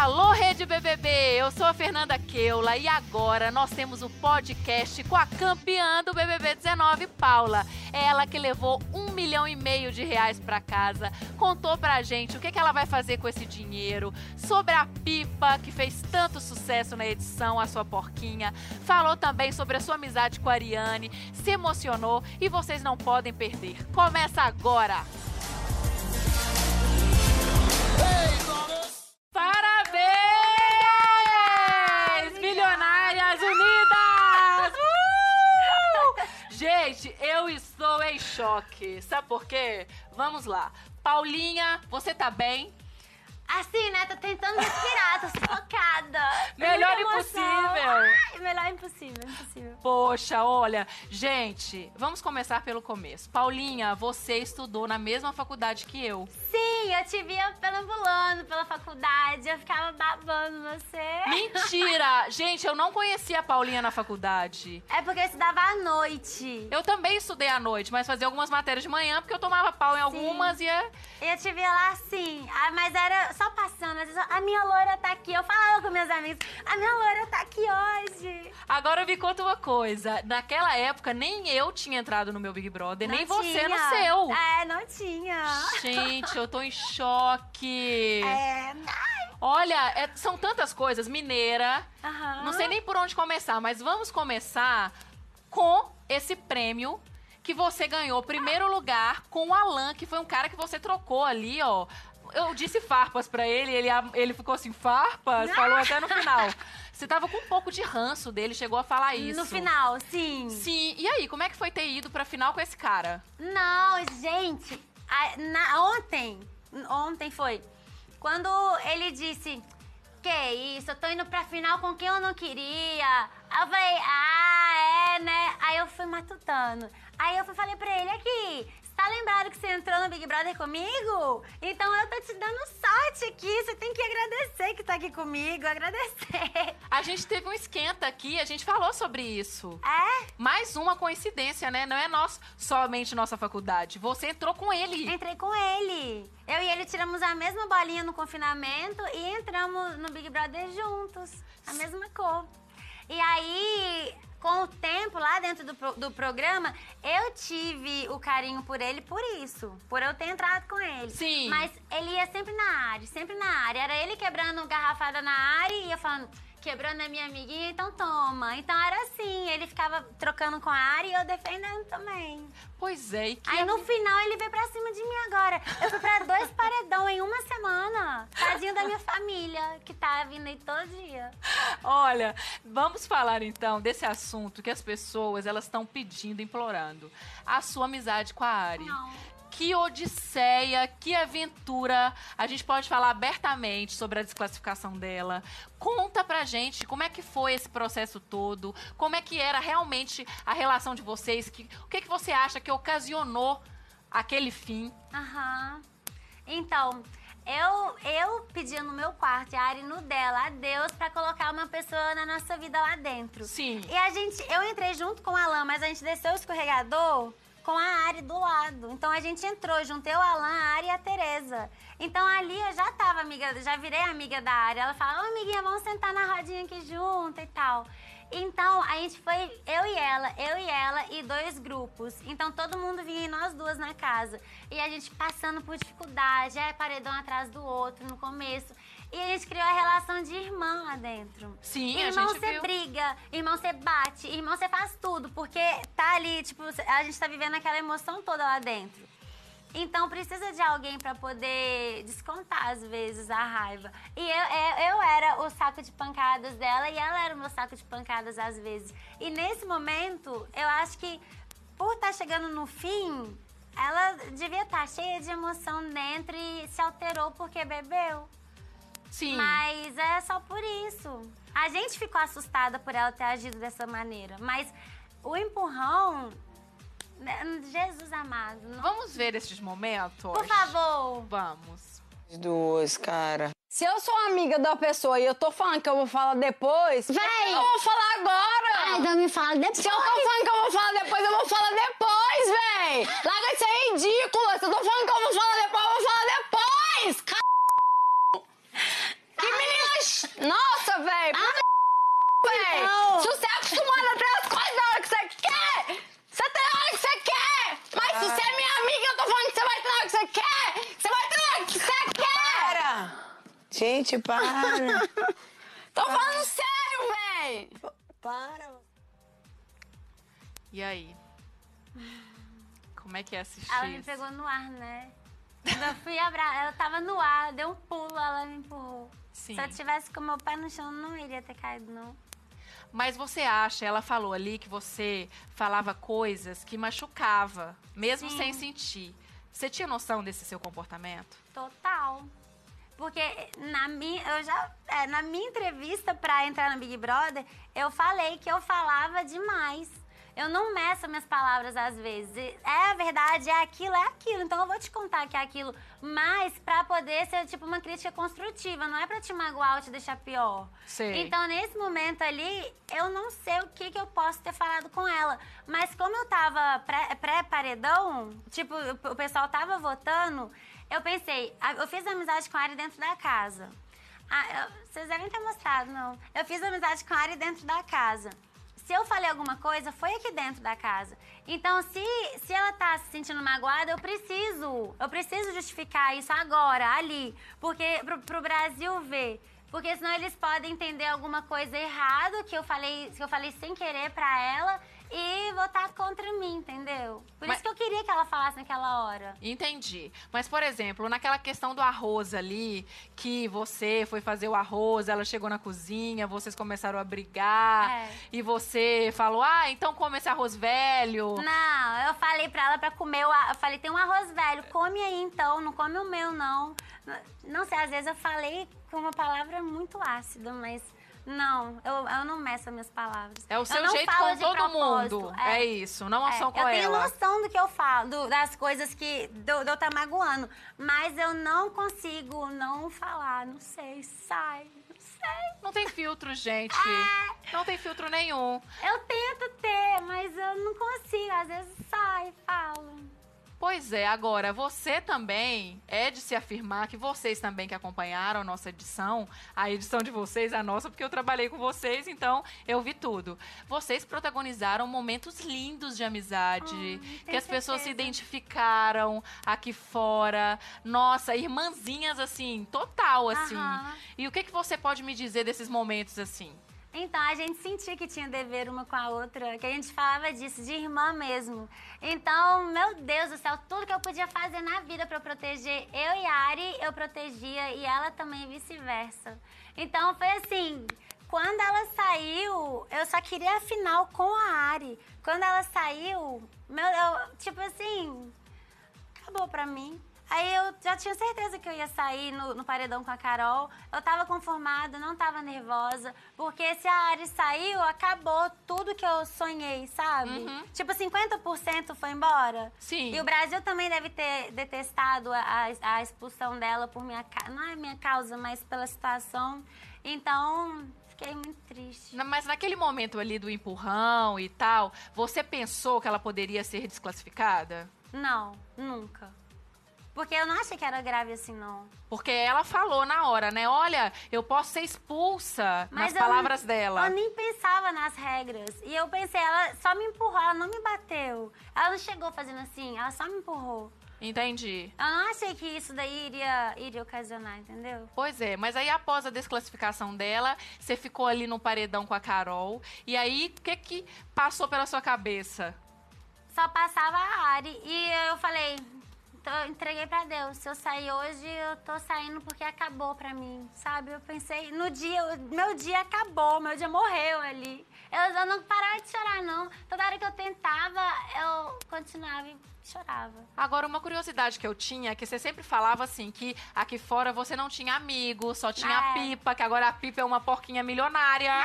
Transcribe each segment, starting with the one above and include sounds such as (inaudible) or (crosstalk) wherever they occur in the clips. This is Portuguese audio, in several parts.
Alô, Rede BBB! Eu sou a Fernanda Keula e agora nós temos o podcast com a campeã do BBB 19, Paula. Ela que levou um milhão e meio de reais para casa, contou pra gente o que, que ela vai fazer com esse dinheiro, sobre a pipa que fez tanto sucesso na edição, a sua porquinha, falou também sobre a sua amizade com a Ariane, se emocionou e vocês não podem perder. Começa agora! Estou em choque. Sabe por quê? Vamos lá. Paulinha, você tá bem? Assim, né? Tô tentando respirar, tô sufocada. Melhor impossível. Melhor impossível, impossível. Poxa, olha, gente, vamos começar pelo começo. Paulinha, você estudou na mesma faculdade que eu. Sim, eu te via perambulando pela faculdade, eu ficava babando você. Mentira! (laughs) gente, eu não conhecia a Paulinha na faculdade. É porque eu estudava à noite. Eu também estudei à noite, mas fazia algumas matérias de manhã, porque eu tomava pau em algumas e é... E eu te via lá assim, ah, mas era só passando. Às vezes, eu, a minha loira tá aqui. Eu falava com meus amigos, a minha loira tá aqui hoje. Agora me conta uma coisa. Naquela época, nem eu tinha entrado no meu Big Brother, nem Não você tinha. no seu. É, não tinha. Gente, eu tô em choque. É. Olha, é- são tantas coisas. Mineira. Não sei nem por onde começar, mas vamos começar com esse prêmio que você ganhou primeiro lugar com o Alan, que foi um cara que você trocou ali, ó. Eu disse farpas pra ele, ele, ele ficou assim, farpas? Falou até no final. Você tava com um pouco de ranço dele, chegou a falar isso. No final, sim. Sim. E aí, como é que foi ter ido pra final com esse cara? Não, gente, a- na- ontem, ontem foi, quando ele disse, que isso, eu tô indo pra final com quem eu não queria. Aí eu falei, ah, é, né? Aí eu fui matutando. Aí eu falei pra ele, aqui, tá lembrado que você entrou no Big Brother comigo? Então eu tô te dando sorte aqui, você tem que agradecer que tá aqui comigo, agradecer. A gente teve um esquenta aqui, a gente falou sobre isso. É? Mais uma coincidência, né? Não é nós, somente nossa faculdade. Você entrou com ele. Entrei com ele. Eu e ele tiramos a mesma bolinha no confinamento e entramos no Big Brother juntos. A mesma cor. Com o tempo lá dentro do, do programa, eu tive o carinho por ele por isso. Por eu ter entrado com ele. Sim. Mas ele ia sempre na área, sempre na área. Era ele quebrando garrafada na área e ia falando. Quebrando a minha amiguinha, então toma. Então era assim, ele ficava trocando com a área e eu defendendo também. Pois é, e que Aí no final ele veio pra cima de mim agora. Eu fui pra dois (laughs) paredão em uma semana. Tadinho da minha família, que tá vindo aí todo dia. Olha, vamos falar então desse assunto que as pessoas elas estão pedindo, implorando. A sua amizade com a Ari. Não. Que odisseia, que aventura. A gente pode falar abertamente sobre a desclassificação dela. Conta pra gente como é que foi esse processo todo, como é que era realmente a relação de vocês, que, o que, que você acha que ocasionou aquele fim. Aham. Então, eu, eu pedia no meu quarto e a Ari no dela, a Deus, pra colocar uma pessoa na nossa vida lá dentro. Sim. E a gente, eu entrei junto com o Alan, mas a gente desceu o escorregador com a Ari do lado. Então a gente entrou, juntei o Alan, a Ari e a Tereza. Então ali eu já tava amiga, já virei amiga da Ari. Ela fala, ô amiguinha, vamos sentar na rodinha aqui junto e tal. Então a gente foi, eu e ela, eu e ela e dois grupos. Então todo mundo vinha e nós duas na casa. E a gente passando por dificuldade, é paredão atrás do outro no começo. E a gente criou a relação de irmã lá dentro. Sim, a Irmão, gente você viu. briga, irmão, você bate, irmão, você faz tudo, porque tá ali, tipo, a gente tá vivendo aquela emoção toda lá dentro. Então precisa de alguém pra poder descontar, às vezes, a raiva. E eu, eu, eu era o saco de pancadas dela e ela era o meu saco de pancadas às vezes. E nesse momento, eu acho que por estar chegando no fim, ela devia estar cheia de emoção dentro e se alterou porque bebeu. Sim. Mas é só por isso. A gente ficou assustada por ela ter agido dessa maneira. Mas o empurrão. né, Jesus amado. não- Vamos ver esses momentos? Por favor. Vamos. As duas, cara. Se eu sou amiga da pessoa e eu tô falando que eu vou falar depois, Véi! eu vou falar agora! Ai, então me fala depois. Se eu tô falando que eu vou falar depois, eu vou falar depois, véi! Larga de ser ridícula! Se eu tô falando que eu vou falar depois, C... Que menina Se você é acostumada a ter as coisas na hora que você quer, você tem na hora que você quer. Mas se você é minha amiga, eu tô falando que você vai ter na hora que você quer. Você vai ter na hora que você quer. Para! Gente, para! (laughs) Tô falando sério, véi. para! E aí? Como é que é assistir Ela me pegou no ar, né? Quando eu fui abraçar, ela tava no ar, deu um pulo, ela me empurrou. Sim. Se eu tivesse com meu pé no chão, não iria ter caído, não. Mas você acha, ela falou ali que você falava coisas que machucava, mesmo Sim. sem sentir. Você tinha noção desse seu comportamento? Total. Porque na minha, eu já, é, na minha entrevista pra entrar no Big Brother, eu falei que eu falava demais. Eu não meço minhas palavras às vezes. É a verdade, é aquilo, é aquilo. Então eu vou te contar que é aquilo. Mas pra poder ser tipo uma crítica construtiva, não é pra te magoar ou te deixar pior. Sei. Então nesse momento ali, eu não sei o que, que eu posso ter falado com ela. Mas como eu tava pré- pré-paredão, tipo, o pessoal tava votando, eu pensei, eu fiz amizade com a Ari dentro da casa. Ah, eu- vocês devem ter mostrado, não. Eu fiz amizade com a Ari dentro da casa. Se eu falei alguma coisa, foi aqui dentro da casa. Então, se, se ela tá se sentindo magoada, eu preciso. Eu preciso justificar isso agora, ali. Porque pro, pro Brasil ver. Porque senão eles podem entender alguma coisa errada que eu falei, que eu falei sem querer pra ela e votar contra mim, entendeu? Por Mas- isso que eu queria que ela falasse naquela hora. Entendi. Mas, por exemplo, naquela questão do arroz ali, que você foi fazer o arroz, ela chegou na cozinha, vocês começaram a brigar, É. e você falou, ah, então come esse arroz velho. Não, eu falei pra ela pra comer o arroz. Eu falei, tem um arroz velho, come aí então, não come o meu, não. Não sei, às vezes eu falei com uma palavra muito ácida, mas não, eu, eu não meço as minhas palavras. É o Eu seu jeito com todo mundo. É, isso, não É, só eu com tenho ela. noção do que eu falo, do- das coisas que do, do eu tá magoando, mas eu não consigo não falar, não sei, sai, não sei. Não tem filtro, gente. É. Não tem filtro nenhum. Eu tento ter, mas eu não consigo, às vezes sai, falo. Pois é, agora, você também é de se afirmar que vocês também que acompanharam a nossa edição, a edição de vocês, a nossa, porque eu trabalhei com vocês, então eu vi tudo. Vocês protagonizaram momentos lindos de amizade, Ai, que as pessoas se certeza. identificaram aqui fora. Nossa, irmãzinhas assim, total assim. Aham. E o que, que você pode me dizer desses momentos assim? Então, a gente sentia que tinha dever uma com a outra, que a gente falava disso, de irmã mesmo. Então, meu Deus do céu, tudo que eu podia fazer na vida eu proteger eu e a Ari, eu protegia e ela também vice-versa. Então, foi assim, quando ela saiu, eu só queria a final com a Ari. Quando ela saiu, meu, eu, tipo assim, acabou pra mim. Aí eu já tinha certeza que eu ia sair no, no paredão com a Carol. Eu tava conformada, não tava nervosa. Porque se a Ari saiu, acabou tudo que eu sonhei, sabe? Uhum. Tipo, 50% foi embora. Sim. E o Brasil também deve ter detestado a, a- expulsão dela por minha causa. Não é minha causa, mas pela situação. Então, fiquei muito triste. Mas naquele momento ali do empurrão e tal, você pensou que ela poderia ser desclassificada? Não, nunca. Porque eu não achei que era grave assim, não. Porque ela falou na hora, né? Olha, eu posso ser expulsa nas eu palavras não- dela. Eu nem pensava nas regras. E eu pensei, ela só me empurrou, ela não me bateu. Ela não chegou fazendo assim, ela só me empurrou. Entendi. Eu não achei que isso daí iria, iria ocasionar, entendeu? Pois é, mas aí após a desclassificação dela, você ficou ali no paredão com a Carol. E aí, o que que passou pela sua cabeça? Só passava a Ari. E eu falei, tô- entreguei pra Deus. Se eu sair hoje, eu tô saindo porque acabou pra mim, sabe? Eu pensei, no dia, meu dia acabou, meu dia morreu ali. Eu, eu não parava de chorar, não. Toda hora que eu tentava, eu continuava e chorava. Agora, uma curiosidade que eu tinha é que você sempre falava assim, que aqui fora você não tinha amigos, só tinha a É. Pipa, que agora a Pipa é uma porquinha milionária.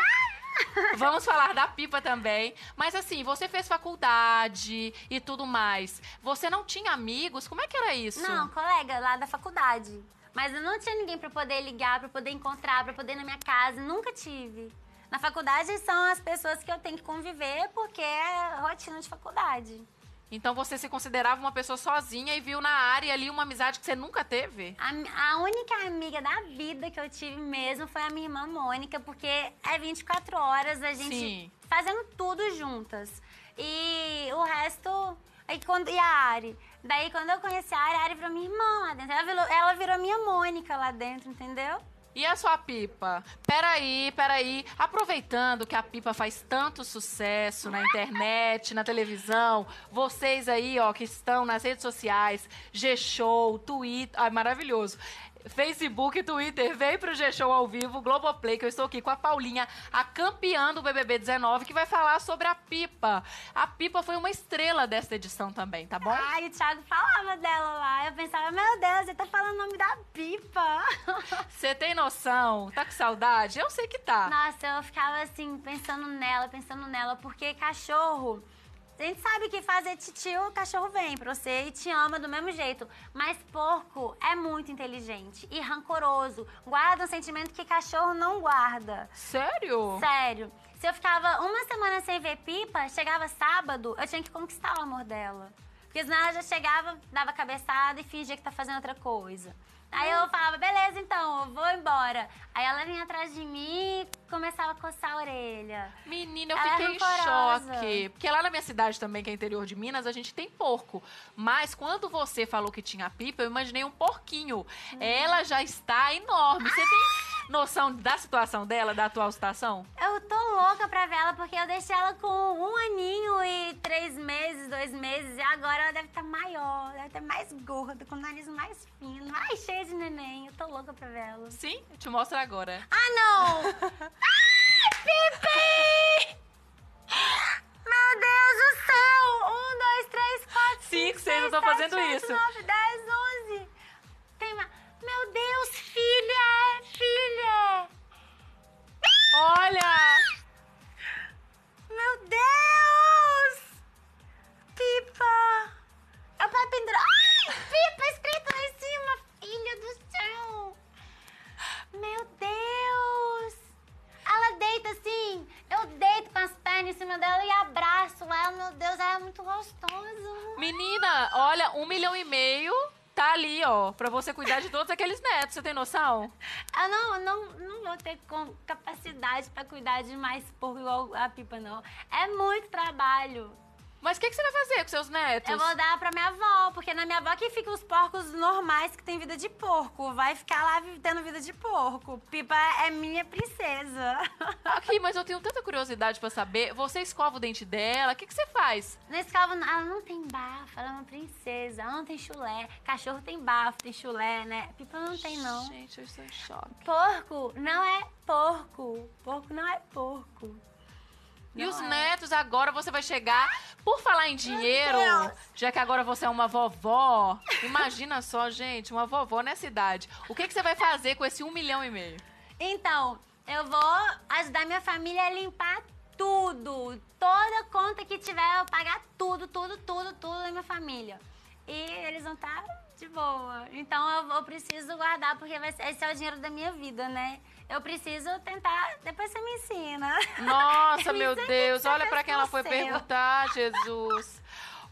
Vamos falar da Pipa também. Mas assim, você fez faculdade e tudo mais. Você não tinha amigos? Como é que era isso? Não, colega lá da faculdade. Mas eu não tinha ninguém pra poder ligar, pra poder encontrar, pra poder ir na minha casa. Nunca tive. Na faculdade são as pessoas que eu tenho que conviver porque é rotina de faculdade. Então você se considerava uma pessoa sozinha e viu na área ali uma amizade que você nunca teve? A, a única amiga da vida que eu tive mesmo foi a minha irmã Mônica, porque é 24 horas a gente Sim. fazendo tudo juntas. E o resto. Aí quando, e a Ari? Daí, quando eu conheci a Ari, a Ari virou minha irmã lá dentro. Ela virou, ela virou minha Mônica lá dentro, entendeu? E a sua pipa? Peraí, peraí. Aproveitando que a pipa faz tanto sucesso na internet, na televisão, vocês aí, ó, que estão nas redes sociais, G-Show, Twitter. Ai, maravilhoso. Facebook, Twitter, vem pro G-Show ao vivo, Globoplay, que eu estou aqui com a Paulinha, a campeã do BBB 19, que vai falar sobre a Pipa. A Pipa foi uma estrela desta edição também, tá bom? Ai, o Thiago falava dela lá. Eu pensava, meu Deus, ele tá falando o nome da pipa. (laughs) Você tem noção? Tá com saudade? Eu sei que tá. Nossa, eu ficava assim, pensando nela, pensando nela, porque cachorro. A gente sabe que fazer titio, o cachorro vem pra você e te ama do mesmo jeito. Mas porco é muito inteligente e rancoroso. Guarda um sentimento que cachorro não guarda. Sério? Sério. Se eu ficava uma semana sem ver pipa, chegava sábado, eu tinha que conquistar o amor dela. Porque senão ela já chegava, dava cabeçada e fingia que tá fazendo outra coisa. Aí eu falava, beleza, então, eu vou embora. Aí ela vinha atrás de mim e começava a coçar a orelha. Menina, eu Ela fiquei em choque. Porque lá na minha cidade também, que é interior de Minas, a gente tem porco. Mas quando você falou que tinha pipa, eu imaginei um porquinho. Uhum. Ela já está enorme. Você tem noção da situação dela, da atual situação? Eu tô louca pra ver ela, porque eu deixei ela com um aninho e três meses, dois meses, e agora ela deve estar maior, deve estar mais gorda, com o nariz mais fino, mais cheia de neném. Eu tô louca pra ver ela. Sim, eu te mostro agora. Ah, não! (laughs) Ai, Pipi! Meu Deus do céu! Um, dois, três, quatro, Cinco, cinco, seis, eu tô sete, fazendo oito, isso. nove, dez, em cima dela e abraço ela. Meu Deus, ela é muito gostosa. Menina, olha, um milhão e meio tá ali, ó, pra você cuidar de todos aqueles netos. Você tem noção? Eu não, não, não vou ter capacidade pra cuidar de mais porco igual a Pipa, não. É muito trabalho. Mas o que, que você vai fazer com seus netos? Eu vou dar pra minha avó, porque na minha avó que ficam os porcos normais que tem vida de porco. Vai ficar lá tendo vida de porco. Pipa é minha princesa. (laughs) Aqui, mas eu tenho tanta curiosidade pra saber. Você escova o dente dela? O que, que você faz? Na escova, ela não tem bafo, ela é uma princesa. Ela não tem chulé. Cachorro tem bafo, tem chulé, né? Pipa não tem, não. Gente, eu estou em choque. Porco não é porco. Porco não é porco. E Não os é. netos, agora você vai chegar. Por falar em dinheiro, já que agora você é uma vovó, imagina só, gente, uma vovó nessa idade. O que, que você vai fazer com esse um milhão e meio? Então, eu vou ajudar minha família a limpar tudo. Toda conta que tiver, eu vou pagar tudo, tudo, tudo, tudo da minha família. E eles vão estar boa. Então eu, eu preciso guardar, porque vai ser- esse é o dinheiro da minha vida, né? Eu preciso tentar. Depois você me ensina. Nossa, (laughs) meu Deus, olha pra quem ela foi seu. perguntar, Jesus.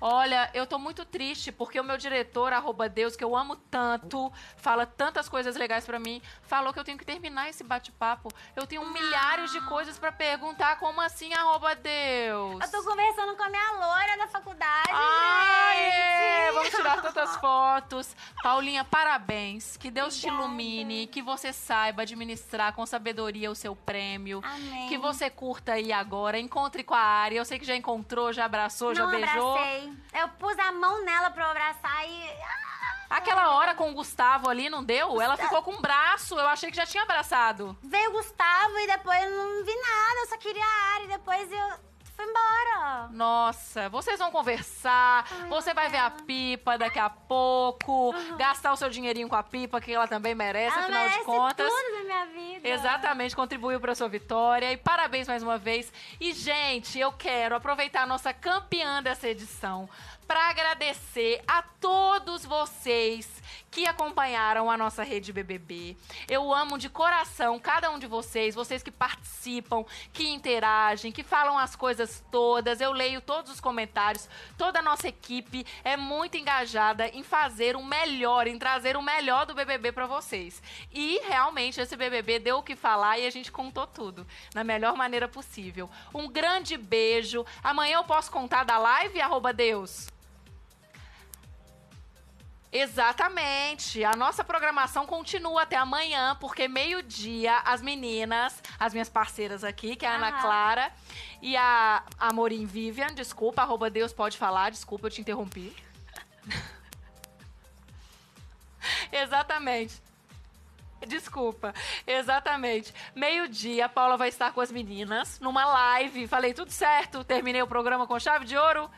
Olha, eu tô muito triste porque o meu diretor, arroba Deus, que eu amo tanto, fala tantas coisas legais pra mim, falou que eu tenho que terminar esse bate-papo. Eu tenho milhares de coisas pra perguntar, como assim, arroba Deus? Eu tô conversando com a minha loira da faculdade, Ai, gente. é, vamos tirar tantas (laughs) fotos. Paulinha, parabéns. Que Deus te Obrigada. ilumine, que você saiba administrar com sabedoria o seu prêmio. Amém. Que você curta aí agora, encontre com a área. Eu sei que já encontrou, já abraçou, já Não beijou. abracei. Eu pus a mão nela pra eu abraçar e. Ah, Aquela hora com o Gustavo ali, não deu? Ela ficou com o braço, eu achei que já tinha abraçado. Veio o Gustavo e depois eu não vi nada, eu só queria a Ari. Depois eu embora. Nossa, vocês vão conversar, Ai, você vai ver a pipa daqui a pouco, gastar o seu dinheirinho com a pipa, que ela também merece, Ela afinal merece de contas. tudo da minha vida. Exatamente, contribuiu para sua vitória e parabéns mais uma vez. E gente, eu quero aproveitar a nossa campeã dessa edição para agradecer a todos vocês que acompanharam a nossa rede BBB. Eu amo de coração cada um de vocês, vocês que participam, que interagem, que falam as coisas todas. Eu leio todos os comentários. Toda a nossa equipe é muito engajada em fazer o melhor, em trazer o melhor do BBB para vocês. E realmente esse BBB deu o que falar e a gente contou tudo na melhor maneira possível. Um grande beijo. Amanhã eu posso contar da live, arroba Deus? Exatamente. A nossa programação continua até amanhã, porque meio-dia as meninas, as minhas parceiras aqui, que é a Ana. Clara e a Amorim Vivian, desculpa, arroba Deus pode falar, desculpa, eu te interrompi. (laughs) Exatamente. Desculpa, exatamente. Meio-dia, a Paula vai estar com as meninas numa live. Falei tudo certo? Terminei o programa com chave de ouro?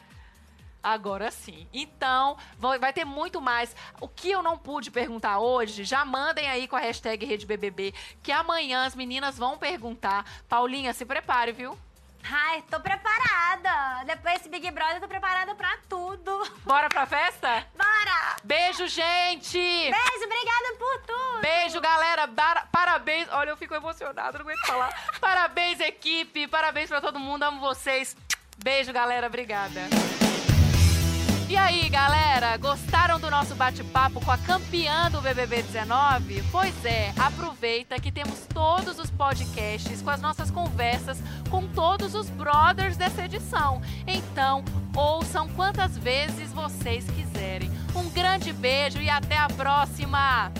Agora sim. Então, vai ter muito mais. O que eu não pude perguntar hoje, já mandem aí com a hashtag RedeBBB, que amanhã as meninas vão perguntar. Paulinha, se prepare, viu? Ai, tô preparada. Depois desse Big Brother, eu tô preparada pra tudo. Bora pra festa? Bora! Beijo, gente! Beijo, obrigada por tudo. Beijo, galera. Bar- Parabéns. Olha, eu fico emocionada, não aguento falar. Parabéns, equipe. Parabéns pra todo mundo. Amo vocês. Beijo, galera. Obrigada. E aí, galera, gostaram do nosso bate-papo com a campeã do BBB 19? Pois é, aproveita que temos todos os podcasts com as nossas conversas com todos os brothers dessa edição. Então, ouçam quantas vezes vocês quiserem. Um grande beijo e até a próxima!